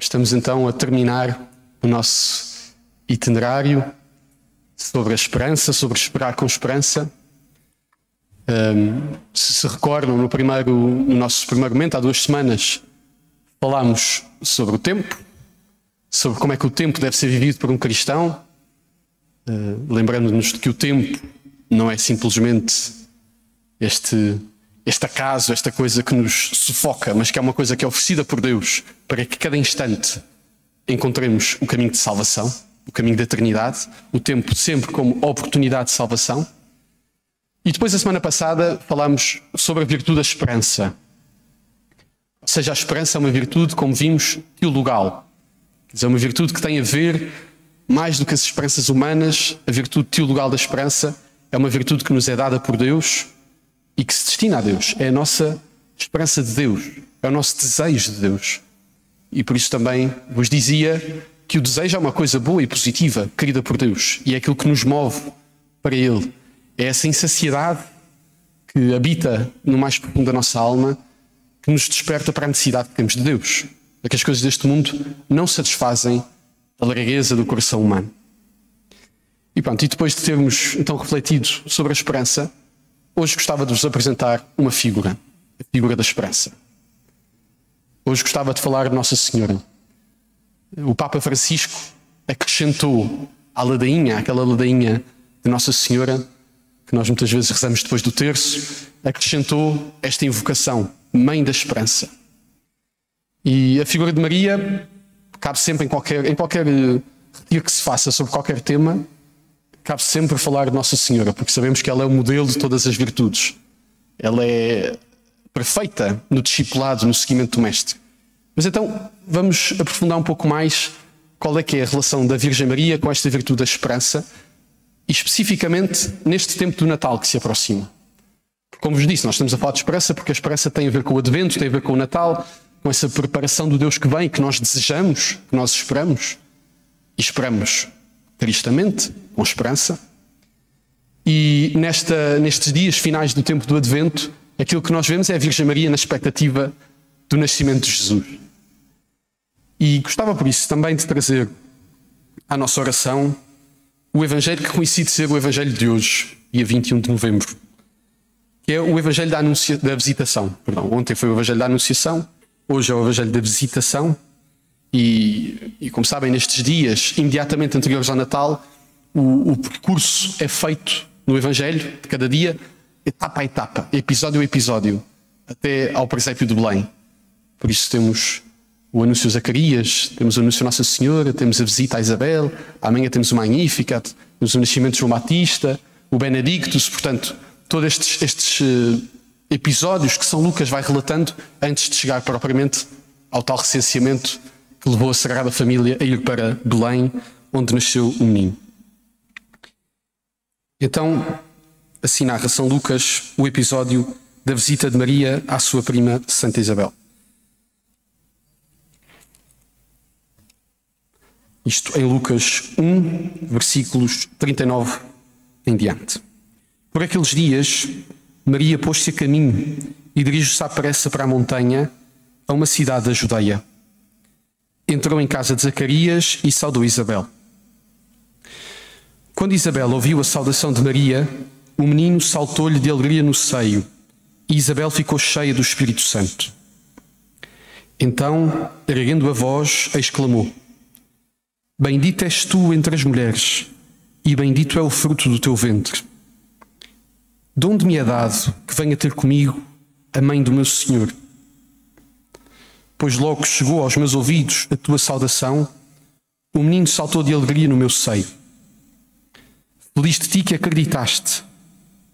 Estamos então a terminar o nosso itinerário sobre a esperança, sobre esperar com esperança. Um, se se recordam, no, primeiro, no nosso primeiro momento, há duas semanas, falámos sobre o tempo, sobre como é que o tempo deve ser vivido por um cristão, uh, lembrando-nos de que o tempo não é simplesmente este este acaso, esta coisa que nos sufoca, mas que é uma coisa que é oferecida por Deus para que cada instante encontremos o caminho de salvação, o caminho da eternidade, o tempo sempre como oportunidade de salvação. E depois, a semana passada, falámos sobre a virtude da esperança. Ou seja, a esperança é uma virtude, como vimos, teologal. Quer dizer, é uma virtude que tem a ver, mais do que as esperanças humanas, a virtude teologal da esperança é uma virtude que nos é dada por Deus e que se destina a Deus. É a nossa esperança de Deus, é o nosso desejo de Deus. E por isso também vos dizia que o desejo é uma coisa boa e positiva, querida por Deus, e é aquilo que nos move para Ele. É essa insaciedade que habita no mais profundo da nossa alma que nos desperta para a necessidade que temos de Deus. É que as coisas deste mundo não satisfazem a largueza do coração humano. E pronto, e depois de termos então refletido sobre a esperança, Hoje gostava de vos apresentar uma figura, a figura da esperança. Hoje gostava de falar de Nossa Senhora. O Papa Francisco acrescentou à ladainha, aquela ladainha de Nossa Senhora, que nós muitas vezes rezamos depois do terço, acrescentou esta invocação, Mãe da Esperança. E a figura de Maria cabe sempre em qualquer, em qualquer retiro que se faça sobre qualquer tema, cabe sempre falar de Nossa Senhora, porque sabemos que ela é o modelo de todas as virtudes. Ela é perfeita no discipulado, no seguimento do Mestre. Mas então vamos aprofundar um pouco mais qual é que é a relação da Virgem Maria com esta virtude da esperança e especificamente neste tempo do Natal que se aproxima. Como vos disse, nós estamos a falar de esperança porque a esperança tem a ver com o Advento, tem a ver com o Natal, com essa preparação do Deus que vem, que nós desejamos, que nós esperamos e esperamos tristamente, com esperança. E nesta, nestes dias finais do tempo do Advento, aquilo que nós vemos é a Virgem Maria na expectativa do nascimento de Jesus. E gostava por isso também de trazer à nossa oração o Evangelho que coincide ser o Evangelho de hoje, dia 21 de novembro, que é o Evangelho da, anuncia, da Visitação. Perdão, ontem foi o Evangelho da Anunciação, hoje é o Evangelho da Visitação. E, e, como sabem, nestes dias imediatamente anteriores ao Natal, o, o, percurso é feito no Evangelho de cada dia, etapa a etapa, episódio a episódio, até ao presépio de Belém. Por isso temos o anúncio de Zacarias, temos o anúncio de Nossa Senhora, temos a visita a Isabel, amanhã temos o Magnificat, temos o nascimento de João Batista, o Benedictus, portanto, todos estes, estes uh, episódios que São Lucas vai relatando antes de chegar propriamente ao tal recenseamento que levou a Sagrada Família a ir para Belém, onde nasceu o menino. Então, assim narra São Lucas o episódio da visita de Maria à sua prima Santa Isabel. Isto em Lucas 1, versículos 39 em diante. Por aqueles dias, Maria pôs-se a caminho e dirigiu-se à pressa para a montanha, a uma cidade da Judeia entrou em casa de Zacarias e saudou Isabel. Quando Isabel ouviu a saudação de Maria, o menino saltou-lhe de alegria no seio e Isabel ficou cheia do Espírito Santo. Então, erguendo a voz, exclamou: Bendita és tu entre as mulheres, e bendito é o fruto do teu ventre. De onde me é dado que venha ter comigo a mãe do meu Senhor? Pois logo chegou aos meus ouvidos a tua saudação, o menino saltou de alegria no meu seio. Feliz de ti que acreditaste,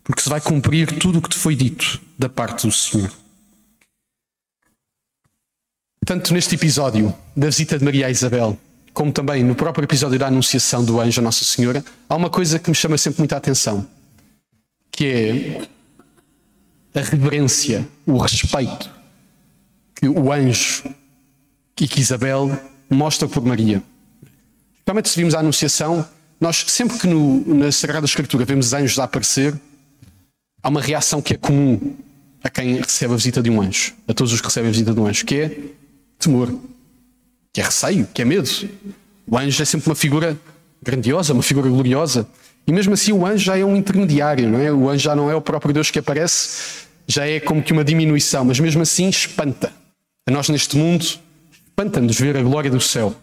porque se vai cumprir tudo o que te foi dito da parte do Senhor. Tanto neste episódio da visita de Maria a Isabel, como também no próprio episódio da Anunciação do anjo a Nossa Senhora, há uma coisa que me chama sempre muita atenção, que é a reverência, o respeito que o anjo e que Isabel mostra por Maria. Realmente, se vimos a Anunciação, nós sempre que no, na Sagrada Escritura vemos anjos a aparecer, há uma reação que é comum a quem recebe a visita de um anjo, a todos os que recebem a visita de um anjo, que é temor. que é receio, que é medo. O anjo é sempre uma figura grandiosa, uma figura gloriosa. E mesmo assim o anjo já é um intermediário, não é? O anjo já não é o próprio Deus que aparece, já é como que uma diminuição, mas mesmo assim espanta. A nós neste mundo, espanta-nos ver a glória do céu.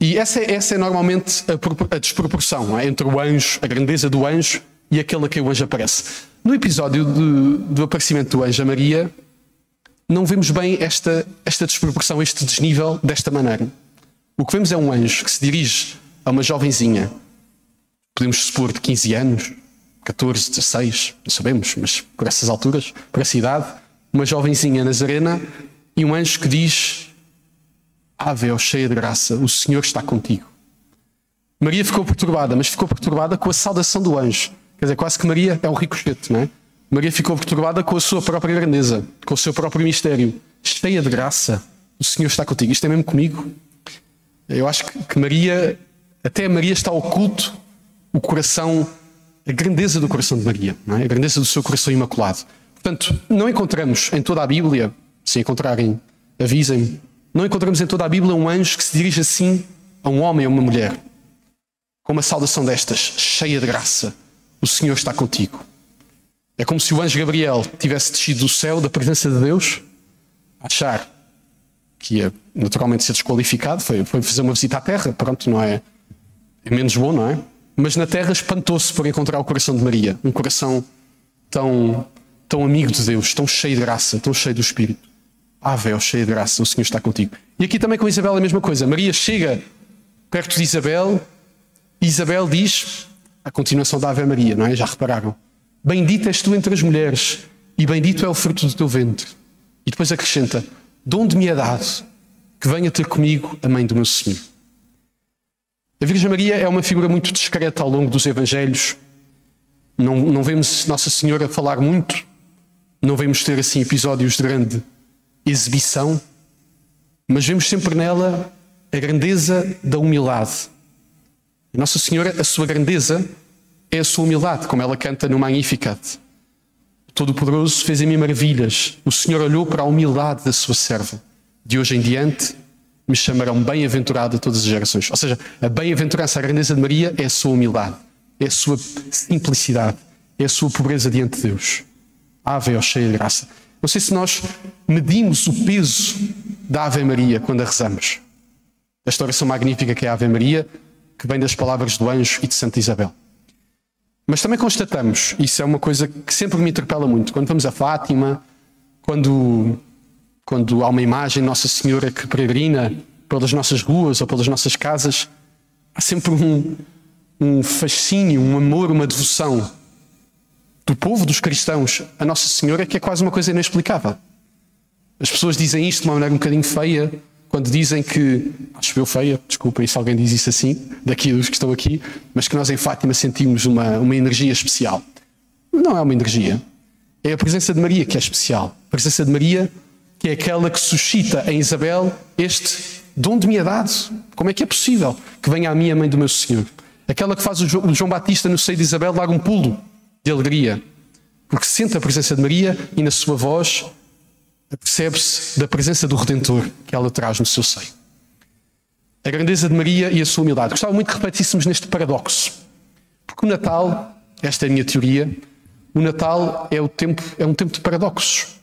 E essa é, essa é normalmente a, a desproporção é? entre o anjo, a grandeza do anjo e aquele a que o anjo aparece. No episódio de, do aparecimento do anjo a Maria, não vemos bem esta, esta desproporção, este desnível desta maneira. O que vemos é um anjo que se dirige a uma jovenzinha, podemos supor de 15 anos, 14, 16, não sabemos, mas por essas alturas, por essa idade, uma jovenzinha nazarena e um anjo que diz: Ave, ó cheia de graça, o Senhor está contigo. Maria ficou perturbada, mas ficou perturbada com a saudação do anjo. Quer dizer, quase que Maria é um ricochete, não é? Maria ficou perturbada com a sua própria grandeza, com o seu próprio mistério. Cheia de graça, o Senhor está contigo. Isto é mesmo comigo? Eu acho que Maria, até Maria está oculto o coração, a grandeza do coração de Maria, é? a grandeza do seu coração imaculado. Portanto, não encontramos em toda a Bíblia, se encontrarem, avisem-me, não encontramos em toda a Bíblia um anjo que se dirige assim a um homem ou uma mulher, com uma saudação destas, cheia de graça. O Senhor está contigo. É como se o anjo Gabriel tivesse descido do céu, da presença de Deus, a achar que ia naturalmente ser desqualificado, foi, foi fazer uma visita à terra, pronto, não é, é menos bom, não é? Mas na terra espantou-se por encontrar o coração de Maria, um coração tão, tão amigo de Deus, tão cheio de graça, tão cheio do Espírito. Ah, véu, cheio de graça, o Senhor está contigo. E aqui também com Isabel a mesma coisa. Maria chega perto de Isabel e Isabel diz a continuação da Ave Maria, não é? Já repararam? Bendita és tu entre as mulheres e bendito é o fruto do teu ventre. E depois acrescenta: de onde me é dado que venha ter comigo a mãe do meu Senhor. A Virgem Maria é uma figura muito discreta ao longo dos Evangelhos. Não, não vemos Nossa Senhora falar muito, não vemos ter assim episódios de grande exibição, mas vemos sempre nela a grandeza da humildade. Nossa Senhora, a sua grandeza é a sua humildade, como ela canta no Magnificat. Todo-Poderoso fez em mim maravilhas. O Senhor olhou para a humildade da sua serva. De hoje em diante me chamarão bem-aventurada todas as gerações. Ou seja, a bem-aventurança, a grandeza de Maria é a sua humildade, é a sua simplicidade, é a sua pobreza diante de Deus. Ave, ó cheia de graça. Não sei se nós medimos o peso da Ave Maria quando a rezamos. Esta oração magnífica que é a Ave Maria, que vem das palavras do anjo e de Santa Isabel. Mas também constatamos, isso é uma coisa que sempre me interpela muito, quando vamos a Fátima, quando, quando há uma imagem Nossa Senhora que peregrina pelas nossas ruas ou pelas nossas casas, há sempre um, um fascínio, um amor, uma devoção do povo, dos cristãos, a Nossa Senhora, que é quase uma coisa inexplicável. As pessoas dizem isto de uma maneira um bocadinho feia, quando dizem que, acho eu feia, desculpem se alguém diz isso assim, daqui dos que estão aqui, mas que nós em Fátima sentimos uma, uma energia especial. Não é uma energia. É a presença de Maria que é especial. A presença de Maria que é aquela que suscita em Isabel este dom de me é dado. Como é que é possível que venha a mim a mãe do meu Senhor? Aquela que faz o João Batista no seio de Isabel dar um pulo de alegria, porque sente a presença de Maria e na sua voz percebe-se da presença do Redentor que ela traz no seu seio. A grandeza de Maria e a sua humildade. Gostava muito que repetíssemos neste paradoxo. Porque o Natal, esta é a minha teoria, o Natal é, o tempo, é um tempo de paradoxos.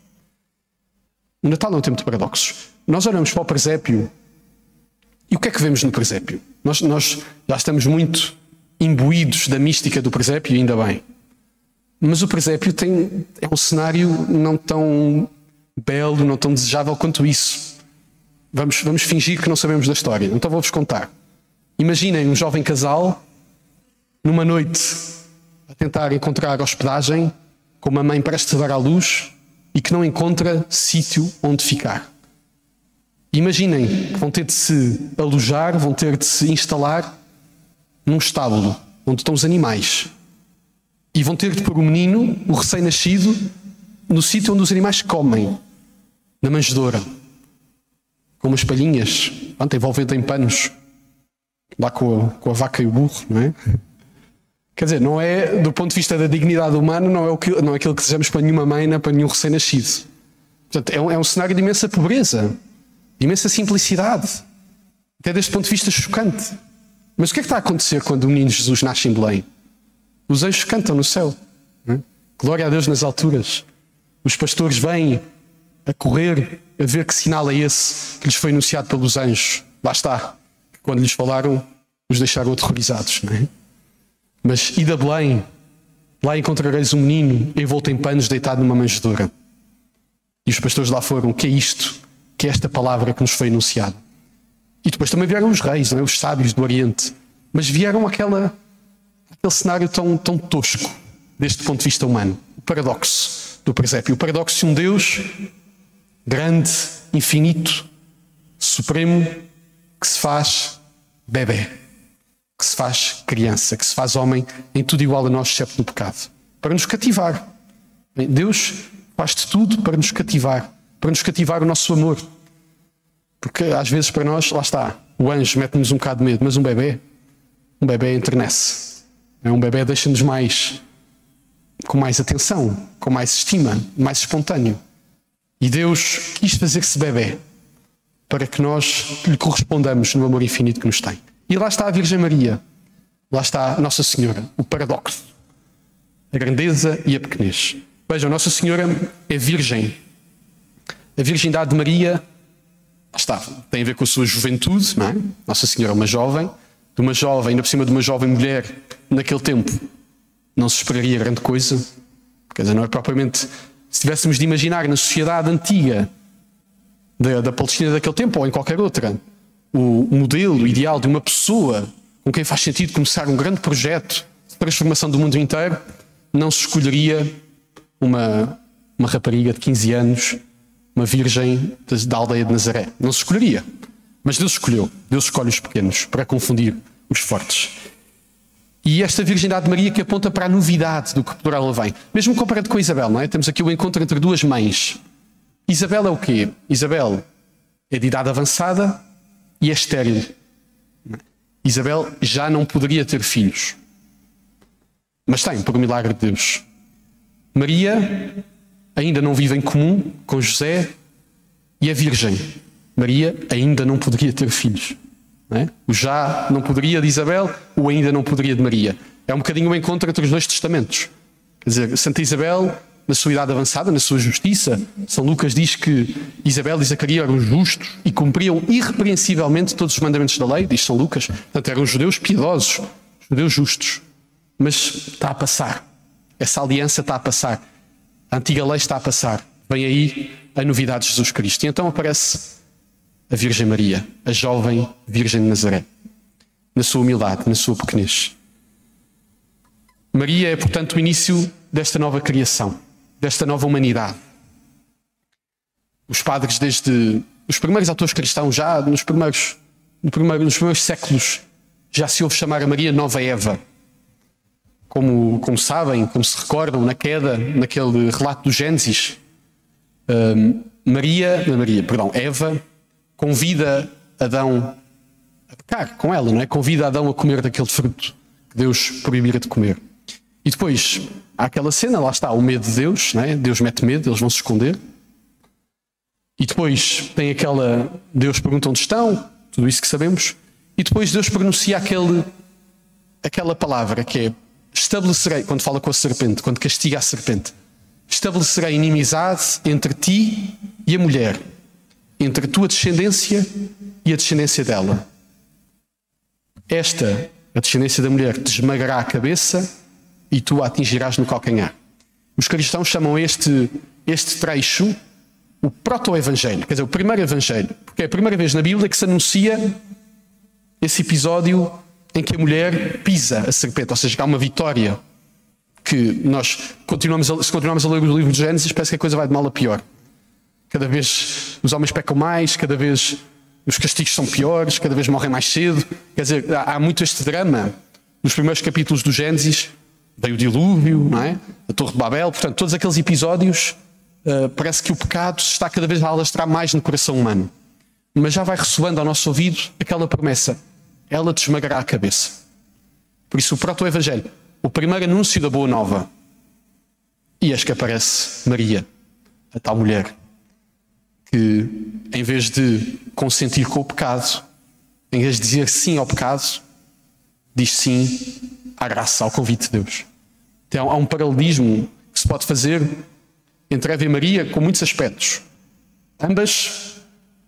O Natal é um tempo de paradoxos. Nós olhamos para o presépio e o que é que vemos no presépio? Nós, nós já estamos muito imbuídos da mística do presépio, e ainda bem. Mas o presépio tem, é um cenário não tão belo, não tão desejável quanto isso. Vamos, vamos fingir que não sabemos da história. Então vou-vos contar. Imaginem um jovem casal numa noite a tentar encontrar hospedagem com uma mãe prestes a dar à luz e que não encontra sítio onde ficar. Imaginem que vão ter de se alojar, vão ter de se instalar num estábulo onde estão os animais e vão ter de pôr o menino, o recém-nascido, no sítio onde os animais comem na manjedoura, com umas palhinhas, pronto, envolvendo em panos, lá com a, com a vaca e o burro, não é? Quer dizer, não é, do ponto de vista da dignidade humana, não é, o que, não é aquilo que desejamos para nenhuma mãe, nem para nenhum recém-nascido. Portanto, é um, é um cenário de imensa pobreza. de imensa simplicidade, até deste ponto de vista chocante. Mas o que é que está a acontecer quando o menino Jesus nasce em Belém? Os anjos cantam no céu. É? Glória a Deus nas alturas. Os pastores vêm a correr a ver que sinal é esse que lhes foi anunciado pelos anjos. Lá está. Quando lhes falaram, os deixaram aterrorizados. É? Mas ida a Belém, lá encontrareis um menino envolto em panos deitado numa manjedoura. E os pastores lá foram: que é isto? Que é esta palavra que nos foi anunciada? E depois também vieram os reis, é? os sábios do Oriente. Mas vieram aquela, aquele cenário tão, tão tosco, deste ponto de vista humano. O paradoxo do presépio. O paradoxo de um Deus grande, infinito, supremo, que se faz bebê, que se faz criança, que se faz homem em tudo igual a nós, exceto no pecado, para nos cativar. Deus faz de tudo para nos cativar, para nos cativar o nosso amor. Porque às vezes para nós, lá está, o anjo mete-nos um bocado de medo, mas um bebê, um bebê enternece. É um bebê deixa-nos mais com mais atenção, com mais estima, mais espontâneo. E Deus quis fazer-se bebê para que nós lhe correspondamos no amor infinito que nos tem. E lá está a Virgem Maria, lá está Nossa Senhora, o paradoxo, a grandeza e a pequenez. Vejam, Nossa Senhora é virgem. A virgindade de Maria está, tem a ver com a sua juventude, não é? Nossa Senhora é uma jovem, de uma jovem, ainda por cima de uma jovem mulher, naquele tempo, não se esperaria grande coisa. Quer dizer, não é propriamente. Se tivéssemos de imaginar na sociedade antiga da, da Palestina daquele tempo ou em qualquer outra, o modelo ideal de uma pessoa com quem faz sentido começar um grande projeto de transformação do mundo inteiro, não se escolheria uma, uma rapariga de 15 anos uma virgem da aldeia de Nazaré. Não se escolheria. Mas Deus escolheu. Deus escolhe os pequenos para confundir os fortes. E esta virgindade de Maria que aponta para a novidade do que por ela vem. Mesmo comparado com Isabel, não é? Temos aqui o encontro entre duas mães. Isabel é o quê? Isabel é de idade avançada e é estéril. Isabel já não poderia ter filhos. Mas tem, por milagre de Deus. Maria ainda não vive em comum com José e a Virgem. Maria ainda não poderia ter filhos. Não é? O já não poderia de Isabel, o ainda não poderia de Maria. É um bocadinho o encontro entre os dois testamentos. Quer dizer, Santa Isabel, na sua idade avançada, na sua justiça, São Lucas diz que Isabel e Zacarias eram justos e cumpriam irrepreensivelmente todos os mandamentos da lei, diz São Lucas. Portanto, eram judeus piedosos, judeus justos. Mas está a passar. Essa aliança está a passar. A antiga lei está a passar. Vem aí a novidade de Jesus Cristo. E então aparece a Virgem Maria, a jovem Virgem de Nazaré, na sua humildade, na sua pequenez. Maria é, portanto, o início desta nova criação, desta nova humanidade. Os padres, desde os primeiros autores cristãos, já nos primeiros, no primeiro, nos primeiros séculos, já se ouve chamar a Maria Nova Eva como, como sabem, como se recordam, na queda, naquele relato do Gênesis, um, Maria, Maria, perdão, Eva convida Adão a pecar com ela, não é? Convida Adão a comer daquele fruto que Deus proibira de comer. E depois há aquela cena, lá está, o medo de Deus, não é? Deus mete medo, eles vão se esconder. E depois tem aquela. Deus pergunta onde estão, tudo isso que sabemos. E depois Deus pronuncia aquele, aquela palavra que é estabelecerei, quando fala com a serpente, quando castiga a serpente, estabelecerei inimizade entre ti e a mulher, entre a tua descendência e a descendência dela. Esta, a descendência da mulher, te esmagará a cabeça e tu a atingirás no calcanhar. Os cristãos chamam este, este trecho o proto-evangelho, quer dizer, o primeiro evangelho, porque é a primeira vez na Bíblia que se anuncia esse episódio em que a mulher pisa a serpente, ou seja, há uma vitória que nós continuamos a, se continuamos a ler o livro de Gênesis, parece que a coisa vai de mal a pior. Cada vez os homens pecam mais, cada vez os castigos são piores, cada vez morrem mais cedo. Quer dizer, há, há muito este drama nos primeiros capítulos do Gênesis. Veio o dilúvio, não é? A Torre de Babel, portanto, todos aqueles episódios, uh, parece que o pecado está cada vez a alastrar mais no coração humano. Mas já vai ressoando ao nosso ouvido aquela promessa: ela te esmagará a cabeça. Por isso, o proto-evangelho, o primeiro anúncio da boa nova. E eis que aparece Maria, a tal mulher, que, em vez de consentir com o pecado, em vez de dizer sim ao pecado, diz sim à graça, ao convite de Deus. Então, há um paralelismo que se pode fazer entre Eva e Maria com muitos aspectos. Ambas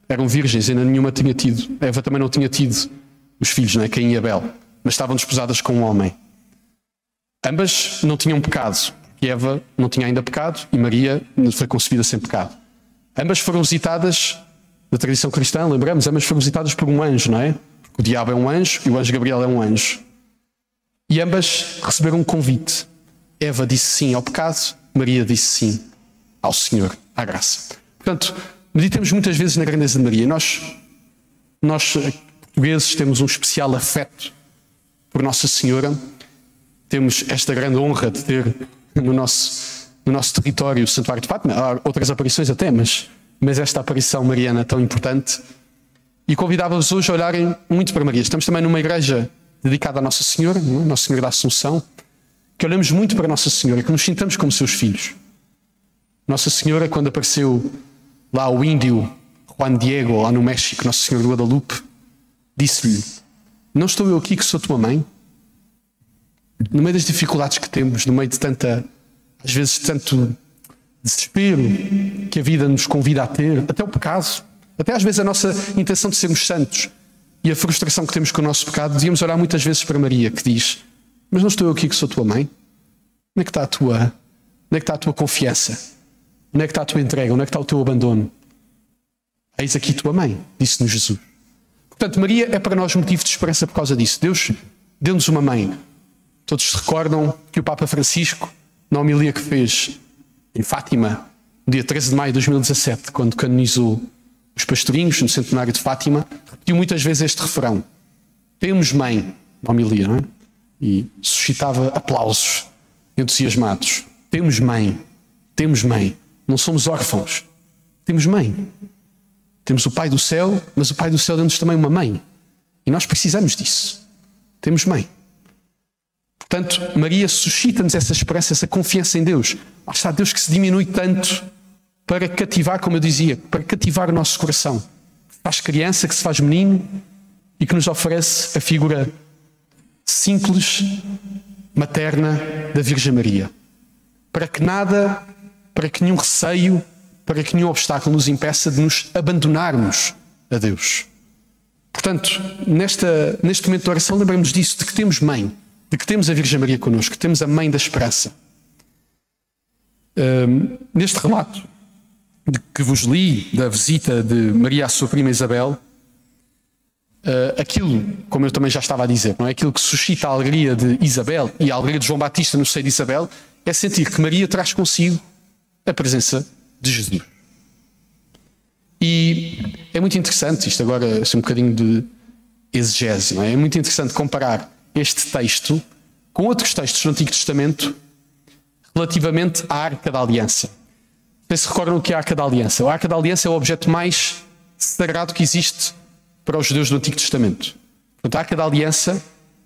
eram virgens, ainda nenhuma tinha tido. Eva também não tinha tido os filhos, não é? Caim e Abel, mas estavam desposadas com um homem. Ambas não tinham pecado, Eva não tinha ainda pecado e Maria foi concebida sem pecado. Ambas foram visitadas, na tradição cristã, lembramos, ambas foram visitadas por um anjo, não é? o diabo é um anjo e o anjo Gabriel é um anjo. E ambas receberam um convite. Eva disse sim ao pecado, Maria disse sim ao Senhor, à graça. Portanto, meditemos muitas vezes na grandeza de Maria. Nós, nós portugueses, temos um especial afeto por Nossa Senhora. Temos esta grande honra de ter no nosso, no nosso território o Santuário de Fátima. Há outras aparições até, mas, mas esta aparição mariana tão importante. E convidava-vos hoje a olharem muito para Maria. Estamos também numa igreja dedicada à Nossa Senhora, é? Nossa Senhora da Assunção, que olhamos muito para Nossa Senhora, que nos sintamos como seus filhos. Nossa Senhora, quando apareceu lá o índio Juan Diego, lá no México, Nossa Senhora do Guadalupe, disse-lhe: Não estou eu aqui que sou tua mãe? No meio das dificuldades que temos, no meio de tanta, às vezes, tanto desespero que a vida nos convida a ter, até o pecado, até às vezes a nossa intenção de sermos santos e a frustração que temos com o nosso pecado, devíamos orar muitas vezes para Maria, que diz: Mas não estou eu aqui que sou tua mãe? Onde é que está a tua, onde é que está a tua confiança? Onde é que está a tua entrega? Onde é que está o teu abandono? Eis aqui tua mãe, disse-nos Jesus. Portanto, Maria é para nós motivo de esperança por causa disso. Deus deu-nos uma mãe. Todos se recordam que o Papa Francisco, na homilia que fez em Fátima, no dia 13 de maio de 2017, quando canonizou os pastorinhos no centenário de Fátima, repetiu muitas vezes este refrão: Temos mãe, na homilia, não é? E suscitava aplausos entusiasmados. Temos mãe, temos mãe. Não somos órfãos, temos mãe. Temos o Pai do céu, mas o Pai do céu deu-nos também uma mãe. E nós precisamos disso. Temos mãe. Portanto, Maria suscita-nos essa esperança, essa confiança em Deus. Lá está Deus que se diminui tanto para cativar, como eu dizia, para cativar o nosso coração. Faz criança, que se faz menino e que nos oferece a figura simples, materna da Virgem Maria. Para que nada, para que nenhum receio, para que nenhum obstáculo nos impeça de nos abandonarmos a Deus. Portanto, nesta, neste momento de oração, lembramos disso, de que temos mãe, de que temos a Virgem Maria connosco, temos a mãe da esperança. Um, neste relato de que vos li da visita de Maria à sua prima Isabel, uh, aquilo, como eu também já estava a dizer, não é? aquilo que suscita a alegria de Isabel e a alegria de João Batista no seio de Isabel, é sentir que Maria traz consigo a presença de Jesus. E é muito interessante, isto agora é um bocadinho de exegese, não é? É muito interessante comparar este texto com outros textos do Antigo Testamento relativamente à Arca da Aliança. Vocês se recordam o que é a Arca da Aliança? A Arca da Aliança é o objeto mais sagrado que existe para os judeus do Antigo Testamento. Portanto, a Arca da Aliança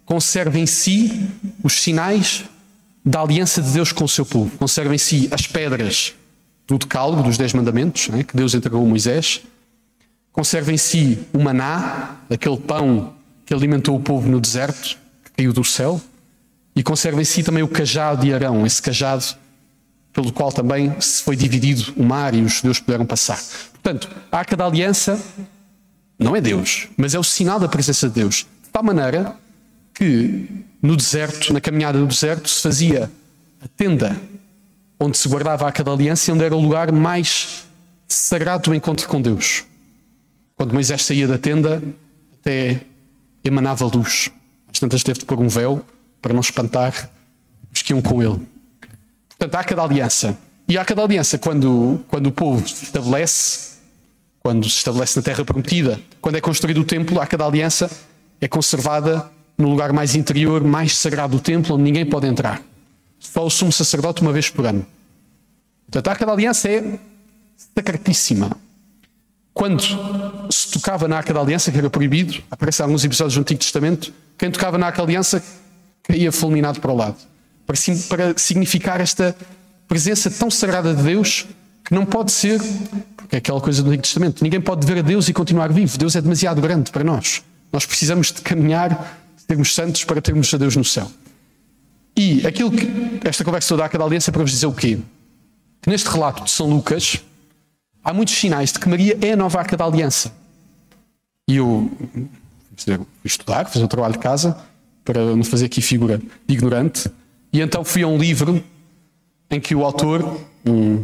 conserva em si os sinais da aliança de Deus com o seu povo. Conserva em si as pedras do decálogo, dos Dez Mandamentos, né, que Deus entregou a Moisés. Conserva em si o maná, aquele pão que alimentou o povo no deserto, caiu do céu. E conserva em si também o cajado de Arão, esse cajado pelo qual também se foi dividido o mar e os judeus puderam passar. Portanto, a Arca da Aliança não é Deus, mas é o sinal da presença de Deus. De tal maneira que no deserto, na caminhada do deserto, se fazia a tenda onde se guardava a Arca da Aliança e onde era o lugar mais sagrado do encontro com Deus. Quando Moisés saía da tenda, até emanava luz. Às tantas teve de pôr um véu para não espantar os que iam com ele. Portanto, a Arca da Aliança. E a Arca da Aliança, quando, quando o povo se estabelece, quando se estabelece na Terra Prometida, quando é construído o templo, a Arca da Aliança é conservada no lugar mais interior, mais sagrado do templo, onde ninguém pode entrar. Só o sumo sacerdote uma vez por ano. Portanto, a Arca da Aliança é sacratíssima. Quando se tocava na Arca da Aliança, que era proibido, aparece alguns episódios do Antigo Testamento, quem tocava na Aliança caía fulminado para o lado. Para, para significar esta presença tão sagrada de Deus que não pode ser, porque é aquela coisa do Antigo Testamento, ninguém pode ver a Deus e continuar vivo. Deus é demasiado grande para nós. Nós precisamos de caminhar, sermos santos para termos a Deus no céu. E aquilo que esta conversa toda da aliança é para vos dizer o quê? Que neste relato de São Lucas há muitos sinais de que Maria é a nova arca da aliança. E eu estudar, fazer o trabalho de casa, para não fazer aqui figura de ignorante, e então fui a um livro em que o autor, um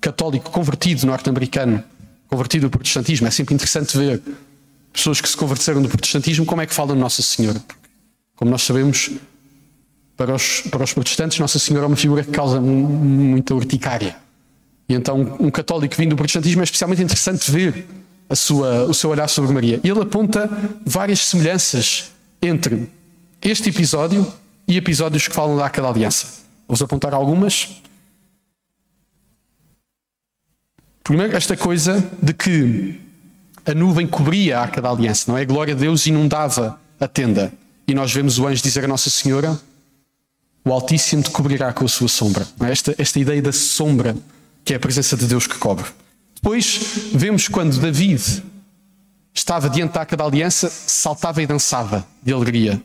católico convertido norte-americano, convertido ao protestantismo, é sempre interessante ver pessoas que se converteram do protestantismo, como é que falam de Nossa Senhora. Como nós sabemos, para os, para os protestantes, Nossa Senhora é uma figura que causa muita urticária. E então, um católico vindo do protestantismo é especialmente interessante ver a sua, o seu olhar sobre Maria. E ele aponta várias semelhanças entre este episódio e episódios que falam da Aliança. Vou apontar algumas. Primeiro, esta coisa de que a nuvem cobria a Arca da Aliança, não é? A glória de Deus inundava a tenda. E nós vemos o anjo dizer a Nossa Senhora: O Altíssimo te cobrirá com a sua sombra. É? Esta, esta ideia da sombra, que é a presença de Deus que cobre. Depois vemos quando David estava diante da Arca da Aliança, saltava e dançava de alegria.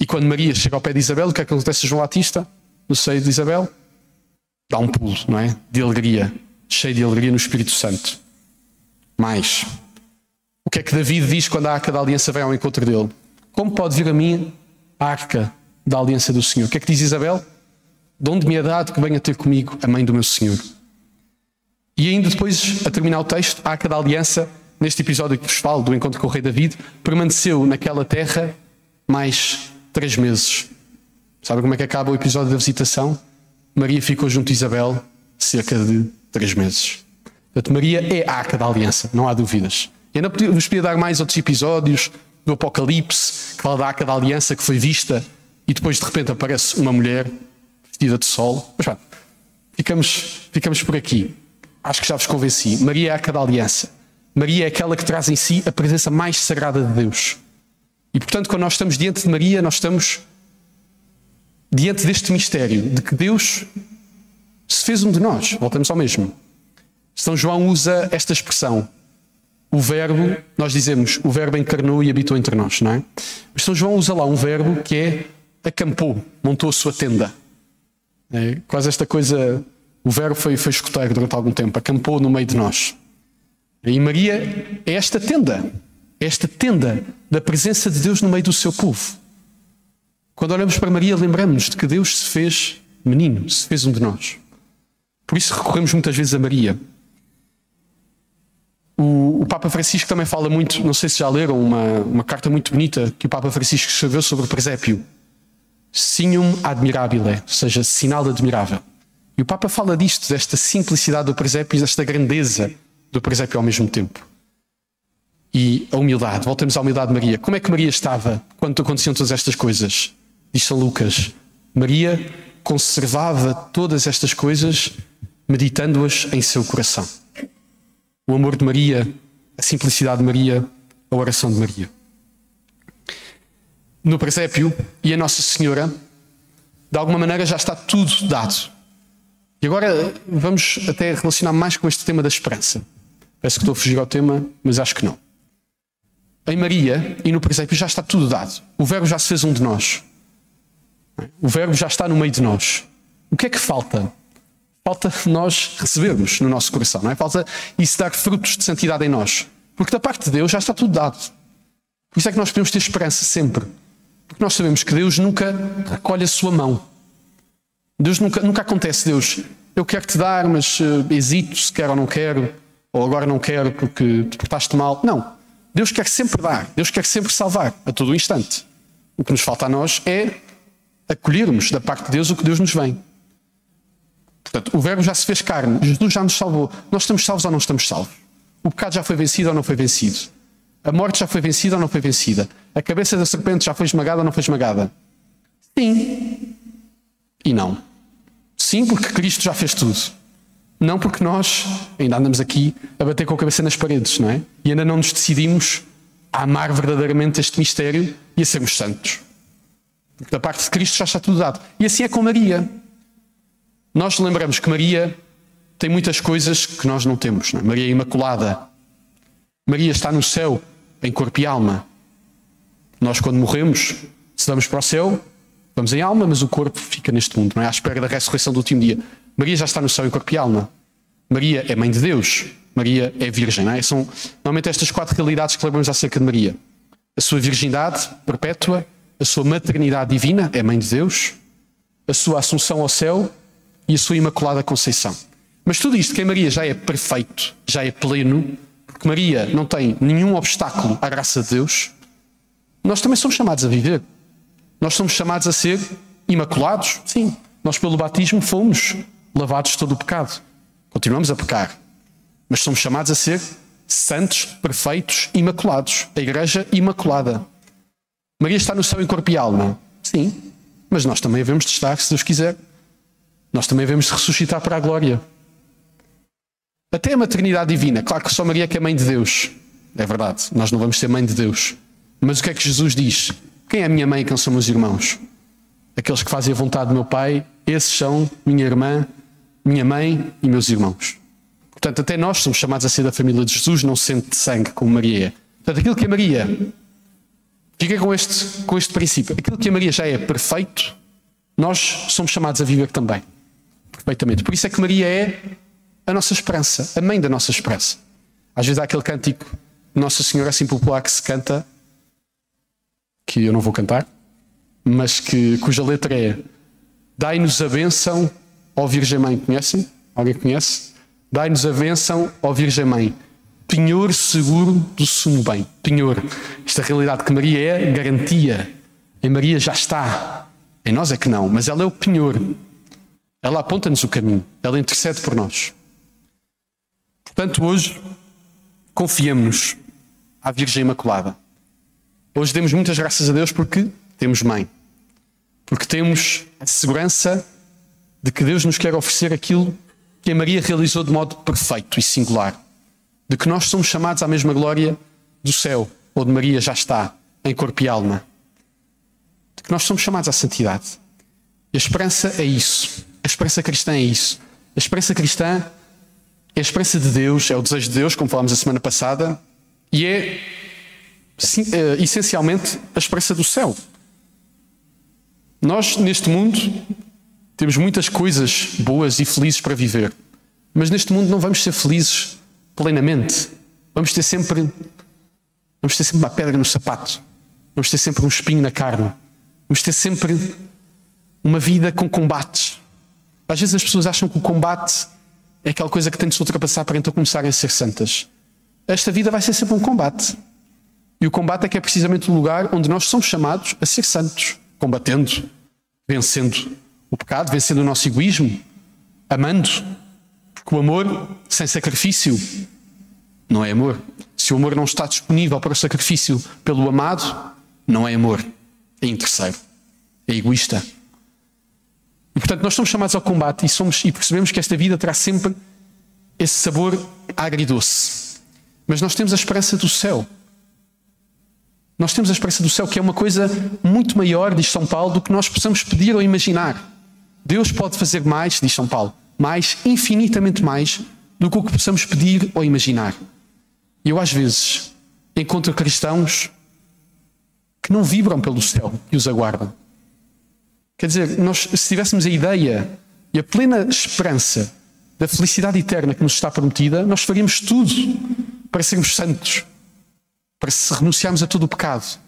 E quando Maria chega ao pé de Isabel, o que é que acontece a João Batista? No seio de Isabel? Dá um pulo, não é? De alegria, cheio de alegria no Espírito Santo. Mais. O que é que David diz quando a arca da aliança vem ao encontro dele? Como pode vir a mim a arca da aliança do Senhor? O que é que diz Isabel? De onde me é dado que venha ter comigo a mãe do meu Senhor? E ainda depois, a terminar o texto, a arca da aliança, neste episódio que vos falo, do encontro com o rei David, permaneceu naquela terra mais três meses. Sabe como é que acaba o episódio da visitação? Maria ficou junto a Isabel cerca de três meses. Portanto, Maria é a arca da aliança, não há dúvidas. E ainda vos podia dar mais outros episódios do Apocalipse, que fala da arca da aliança que foi vista e depois de repente aparece uma mulher vestida de sol. Mas pá, ficamos, ficamos por aqui. Acho que já vos convenci. Maria é a arca da aliança. Maria é aquela que traz em si a presença mais sagrada de Deus. E portanto, quando nós estamos diante de Maria, nós estamos diante deste mistério de que Deus se fez um de nós. Voltamos ao mesmo. São João usa esta expressão. O verbo, nós dizemos, o verbo encarnou e habitou entre nós, não é? Mas São João usa lá um verbo que é acampou, montou a sua tenda. É, quase esta coisa, o verbo foi, foi escuteiro durante algum tempo, acampou no meio de nós. E Maria é esta tenda, é esta tenda da presença de Deus no meio do seu povo. Quando olhamos para Maria, lembramos de que Deus se fez menino, se fez um de nós. Por isso recorremos muitas vezes a Maria. O, o, Papa Francisco também fala muito, não sei se já leram, uma, uma carta muito bonita que o Papa Francisco escreveu sobre o presépio. Signum admirabile, ou seja, sinal admirável. E o Papa fala disto, desta simplicidade do presépio e desta grandeza do presépio ao mesmo tempo. E a humildade, voltamos à humildade de Maria. Como é que Maria estava quando aconteciam todas estas coisas? Diz São Lucas: Maria conservava todas estas coisas meditando-as em seu coração. O amor de Maria, a simplicidade de Maria, a oração de Maria. No presépio e a Nossa Senhora, de alguma maneira já está tudo dado. E agora vamos até relacionar mais com este tema da esperança. Parece que estou a fugir ao tema, mas acho que não. Em Maria e no presépio já está tudo dado. O Verbo já se fez um de nós. O Verbo já está no meio de nós. O que é que falta? Falta nós recebermos no nosso coração, não é? Falta isso dar frutos de santidade em nós. Porque da parte de Deus já está tudo dado. Por isso é que nós podemos ter esperança sempre. Porque nós sabemos que Deus nunca recolhe a sua mão. Deus nunca, nunca acontece, Deus, eu quero te dar, mas uh, hesito se quero ou não quero, ou agora não quero porque te portaste mal. Não. Deus quer sempre dar, Deus quer sempre salvar, a todo instante. O que nos falta a nós é acolhermos da parte de Deus o que Deus nos vem. Portanto, o Verbo já se fez carne, Jesus já nos salvou. Nós estamos salvos ou não estamos salvos? O pecado já foi vencido ou não foi vencido? A morte já foi vencida ou não foi vencida? A cabeça da serpente já foi esmagada ou não foi esmagada? Sim. E não. Sim, porque Cristo já fez tudo. Não porque nós ainda andamos aqui a bater com a cabeça nas paredes, não é? E ainda não nos decidimos a amar verdadeiramente este mistério e a sermos santos. Porque da parte de Cristo já está tudo dado. E assim é com Maria. Nós lembramos que Maria tem muitas coisas que nós não temos. Não é? Maria é Imaculada. Maria está no céu, em corpo e alma. Nós, quando morremos, se vamos para o céu, vamos em alma, mas o corpo fica neste mundo, não é? À espera da ressurreição do último dia. Maria já está no céu em corpo e alma. Maria é mãe de Deus. Maria é virgem, não é? São normalmente estas quatro realidades que lembramos acerca de Maria. A sua virgindade perpétua, a sua maternidade divina, é mãe de Deus, a sua assunção ao céu e a sua imaculada conceição. Mas tudo isto que em Maria já é perfeito, já é pleno, porque Maria não tem nenhum obstáculo à graça de Deus, nós também somos chamados a viver. Nós somos chamados a ser imaculados. Sim, nós pelo batismo fomos lavados de todo o pecado. Continuamos a pecar, mas somos chamados a ser santos, perfeitos, imaculados. A igreja imaculada. Maria está no céu em corpo e alma. Sim, mas nós também devemos de estar, se Deus quiser. Nós também devemos de ressuscitar para a glória. Até a maternidade divina. Claro que só Maria é que é mãe de Deus. É verdade, nós não vamos ser mãe de Deus. Mas o que é que Jesus diz? Quem é a minha mãe e quem são meus irmãos? Aqueles que fazem a vontade do meu Pai, esses são minha irmã, minha mãe e meus irmãos. Portanto, até nós somos chamados a ser da família de Jesus, não sendo de sangue como Maria é. Portanto, aquilo que a Maria, fica com este, com este princípio, aquilo que a Maria já é perfeito, nós somos chamados a viver também. Perfeitamente. Por isso é que Maria é a nossa esperança, a mãe da nossa esperança. Às vezes há aquele cântico Nossa Senhora assim popular que se canta, que eu não vou cantar, mas que, cuja letra é Dai-nos a bênção, ó Virgem Mãe. Conhecem? Alguém conhece? Dai-nos a bênção, ó Virgem Mãe. Penhor seguro do sumo bem. Penhor. Esta realidade que Maria é, garantia. Em Maria já está. Em nós é que não, mas ela é o penhor. Ela aponta-nos o caminho. Ela intercede por nós. Portanto, hoje, confiemos à Virgem Imaculada. Hoje demos muitas graças a Deus porque temos mãe. Porque temos a segurança de que Deus nos quer oferecer aquilo que a Maria realizou de modo perfeito e singular. De que nós somos chamados à mesma glória do céu, onde Maria já está, em corpo e alma. De que nós somos chamados à santidade. E a esperança é isso. A esperança cristã é isso. A esperança cristã é a esperança de Deus, é o desejo de Deus, como falámos a semana passada, e é sim, é, essencialmente a esperança do céu. Nós, neste mundo, temos muitas coisas boas e felizes para viver, mas neste mundo não vamos ser felizes plenamente. Vamos ter sempre, vamos ter sempre uma pedra no sapato, vamos ter sempre um espinho na carne, vamos ter sempre uma vida com combates. Às vezes as pessoas acham que o combate é aquela coisa que tem de se ultrapassar para então começarem a ser santas. Esta vida vai ser sempre um combate. E o combate é que é precisamente o lugar onde nós somos chamados a ser santos, combatendo, vencendo o pecado, vencendo o nosso egoísmo, amando. Porque o amor sem sacrifício não é amor. Se o amor não está disponível para o sacrifício pelo amado, não é amor. É interesseiro. É egoísta. E portanto, nós somos chamados ao combate e, somos, e percebemos que esta vida terá sempre esse sabor agridoce. Mas nós temos a esperança do céu. Nós temos a esperança do céu, que é uma coisa muito maior, diz São Paulo, do que nós possamos pedir ou imaginar. Deus pode fazer mais, diz São Paulo, mais, infinitamente mais, do que o que possamos pedir ou imaginar. E eu, às vezes, encontro cristãos que não vibram pelo céu e os aguardam. Quer dizer, nós, se tivéssemos a ideia e a plena esperança da felicidade eterna que nos está prometida, nós faríamos tudo para sermos santos, para se renunciarmos a todo o pecado.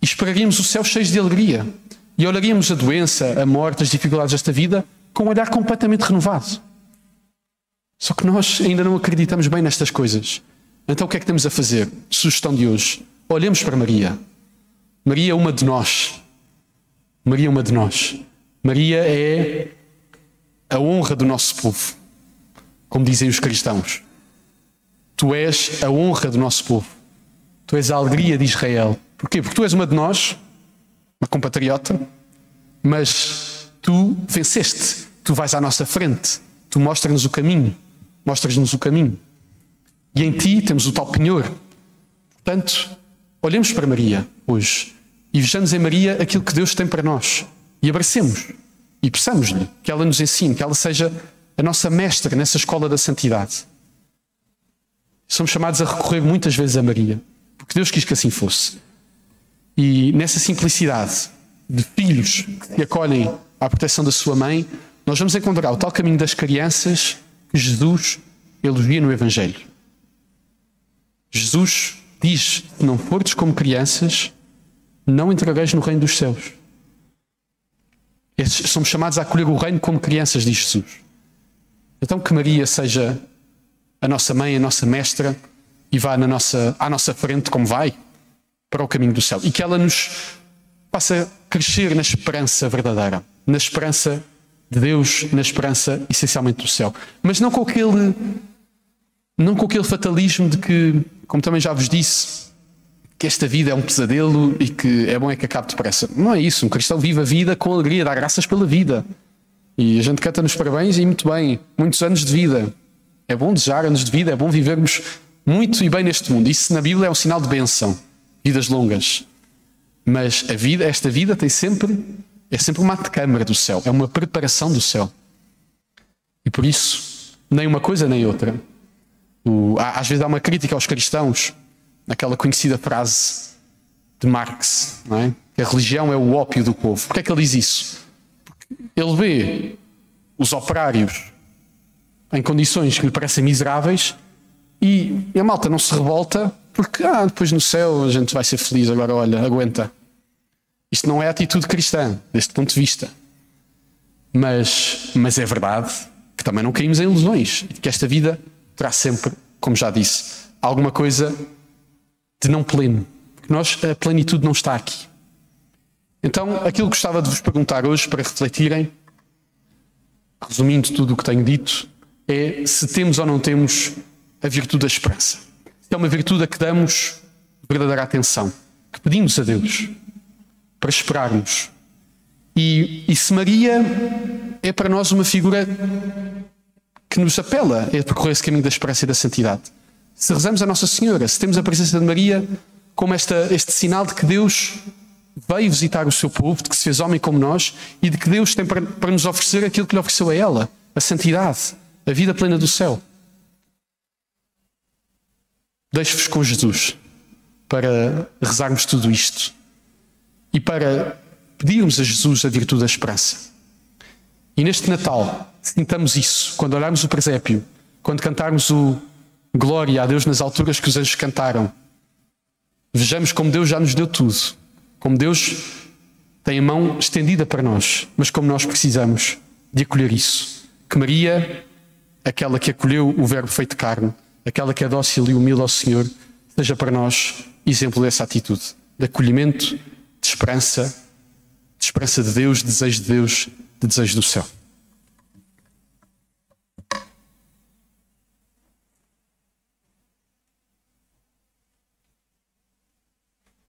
E esperaríamos o céu cheio de alegria. E olharíamos a doença, a morte, as dificuldades desta vida com um olhar completamente renovado. Só que nós ainda não acreditamos bem nestas coisas. Então o que é que temos a fazer? Sugestão de hoje. Olhemos para Maria. Maria é uma de nós. Maria é uma de nós. Maria é a honra do nosso povo, como dizem os cristãos. Tu és a honra do nosso povo. Tu és a alegria de Israel. Porquê? Porque tu és uma de nós, uma compatriota, mas tu venceste. Tu vais à nossa frente. Tu mostras-nos o caminho. Mostras-nos o caminho. E em ti temos o tal penhor. Portanto, olhemos para Maria hoje e vejamos em Maria aquilo que Deus tem para nós e abracemos e peçamos-lhe que ela nos ensine, que ela seja a nossa mestra nessa escola da santidade. Somos chamados a recorrer muitas vezes a Maria, porque Deus quis que assim fosse. E nessa simplicidade de filhos que acolhem à proteção da sua mãe, nós vamos encontrar o tal caminho das crianças que Jesus elogia no Evangelho. Jesus diz: Se não fordes como crianças, não entrareis no reino dos céus. Somos chamados a acolher o reino como crianças, diz Jesus. Então que Maria seja a nossa mãe, a nossa mestra, e vá na nossa, à nossa frente, como vai, para o caminho do céu. E que ela nos faça crescer na esperança verdadeira, na esperança de Deus, na esperança essencialmente do céu. Mas não com aquele, não com aquele fatalismo de que, como também já vos disse, que esta vida é um pesadelo e que é bom é que acabe depressa. Não é isso. Um cristão vive a vida com alegria, dá graças pela vida. E a gente canta nos parabéns e muito bem, muitos anos de vida. É bom desejar anos de vida, é bom vivermos muito e bem neste mundo. Isso na Bíblia é um sinal de bênção, vidas longas. Mas a vida, esta vida tem sempre é sempre uma antecâmara do céu, é uma preparação do céu. E por isso, nem uma coisa nem outra. O, às vezes há uma crítica aos cristãos, naquela conhecida frase de Marx, é? que a religião é o ópio do povo. Porquê é que ele diz isso? Porque ele vê os operários em condições que lhe parecem miseráveis e a malta não se revolta porque ah, depois no céu a gente vai ser feliz, agora olha, aguenta. Isto não é atitude cristã, deste ponto de vista. Mas, mas é verdade que também não caímos em ilusões e que esta vida terá sempre, como já disse, alguma coisa de não pleno. Porque nós, a plenitude não está aqui. Então, aquilo que gostava de vos perguntar hoje para refletirem, resumindo tudo o que tenho dito, é se temos ou não temos a virtude da esperança. É uma virtude a que damos verdadeira atenção, que pedimos a Deus para esperarmos. E, e se Maria é para nós uma figura que nos apela a percorrer esse caminho da esperança e da santidade. Se rezamos a Nossa Senhora, se temos a presença de Maria como esta, este sinal de que Deus veio visitar o seu povo, de que se fez homem como nós e de que Deus tem para, para nos oferecer aquilo que lhe ofereceu a ela, a santidade, a vida plena do céu. Deixo-vos com Jesus para rezarmos tudo isto e para pedirmos a Jesus a virtude da esperança. E neste Natal, sintamos isso, quando olharmos o presépio, quando cantarmos o Glória a Deus nas alturas que os anjos cantaram, vejamos como Deus já nos deu tudo, como Deus tem a mão estendida para nós, mas como nós precisamos de acolher isso. Que Maria aquela que acolheu o Verbo feito carne, aquela que é dócil e humilde ao Senhor, seja para nós exemplo dessa atitude, de acolhimento, de esperança, de esperança de Deus, de desejo de Deus, de desejo do céu.